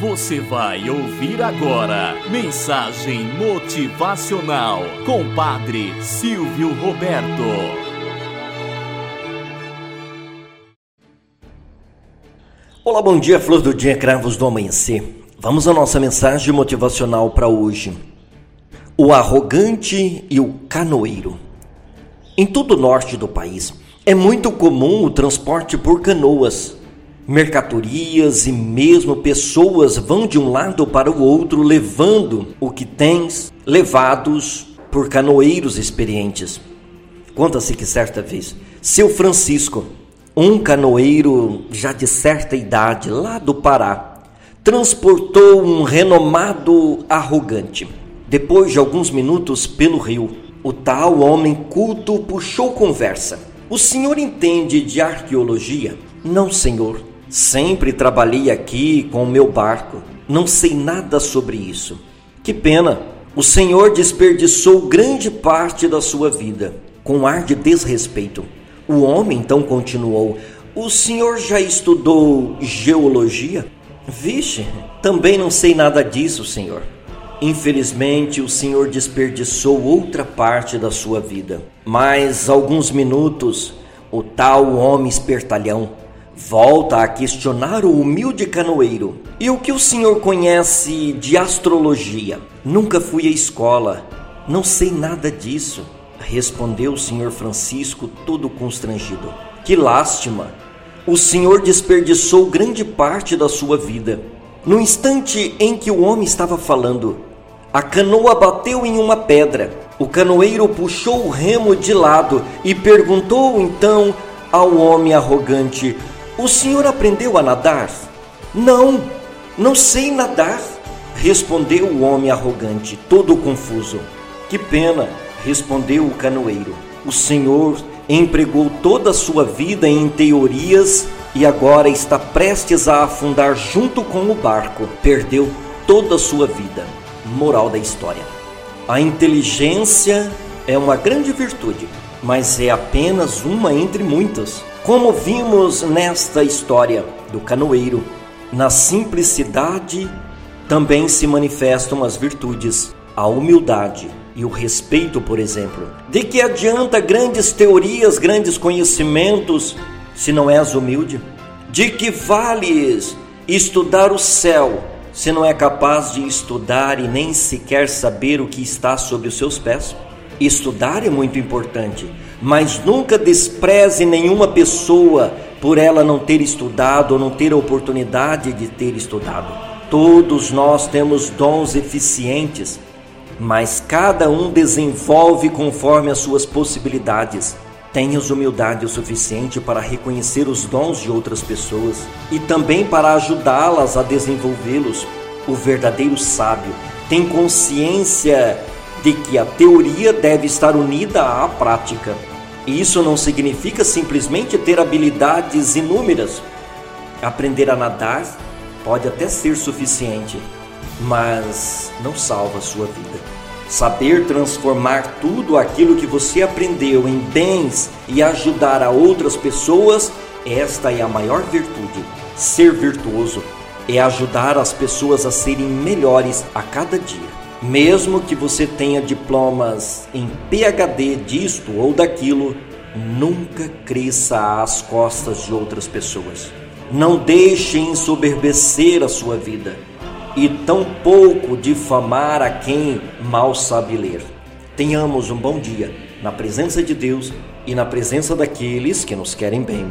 Você vai ouvir agora mensagem motivacional com Padre Silvio Roberto. Olá, bom dia, flor do dia, cravos do amanhecer. Vamos à nossa mensagem motivacional para hoje. O arrogante e o canoeiro. Em todo o norte do país, é muito comum o transporte por canoas. Mercatorias e mesmo pessoas vão de um lado para o outro levando o que tens, levados por canoeiros experientes. Conta-se que certa vez, seu Francisco, um canoeiro já de certa idade, lá do Pará, transportou um renomado arrogante. Depois de alguns minutos pelo rio, o tal homem culto puxou conversa. O senhor entende de arqueologia? Não, senhor. Sempre trabalhei aqui com o meu barco. Não sei nada sobre isso. Que pena. O senhor desperdiçou grande parte da sua vida, com ar de desrespeito. O homem então continuou: O senhor já estudou geologia? Vixe, também não sei nada disso, senhor. Infelizmente, o senhor desperdiçou outra parte da sua vida. Mas alguns minutos, o tal homem espertalhão volta a questionar o humilde canoeiro. E o que o senhor conhece de astrologia? Nunca fui à escola, não sei nada disso, respondeu o senhor Francisco, todo constrangido. Que lástima! O senhor desperdiçou grande parte da sua vida. No instante em que o homem estava falando, a canoa bateu em uma pedra. O canoeiro puxou o remo de lado e perguntou então ao homem arrogante: O senhor aprendeu a nadar? Não, não sei nadar, respondeu o homem arrogante, todo confuso. Que pena, respondeu o canoeiro. O senhor empregou toda a sua vida em teorias e agora está prestes a afundar junto com o barco. Perdeu toda a sua vida. Moral da história: A inteligência é uma grande virtude, mas é apenas uma entre muitas. Como vimos nesta história do canoeiro, na simplicidade também se manifestam as virtudes, a humildade e o respeito, por exemplo. De que adianta grandes teorias, grandes conhecimentos, se não és humilde? De que vales estudar o céu, se não é capaz de estudar e nem sequer saber o que está sob os seus pés? Estudar é muito importante, mas nunca despreze nenhuma pessoa por ela não ter estudado ou não ter a oportunidade de ter estudado. Todos nós temos dons eficientes mas cada um desenvolve conforme as suas possibilidades. Tenhas humildade o suficiente para reconhecer os dons de outras pessoas e também para ajudá-las a desenvolvê-los. O verdadeiro sábio tem consciência de que a teoria deve estar unida à prática. Isso não significa simplesmente ter habilidades inúmeras. Aprender a nadar pode até ser suficiente, mas não salva sua vida. Saber transformar tudo aquilo que você aprendeu em bens e ajudar a outras pessoas, esta é a maior virtude. Ser virtuoso é ajudar as pessoas a serem melhores a cada dia. Mesmo que você tenha diplomas em PhD disto ou daquilo, nunca cresça às costas de outras pessoas. Não deixe ensoberbecer a sua vida e tampouco difamar a quem mal sabe ler. Tenhamos um bom dia na presença de Deus e na presença daqueles que nos querem bem.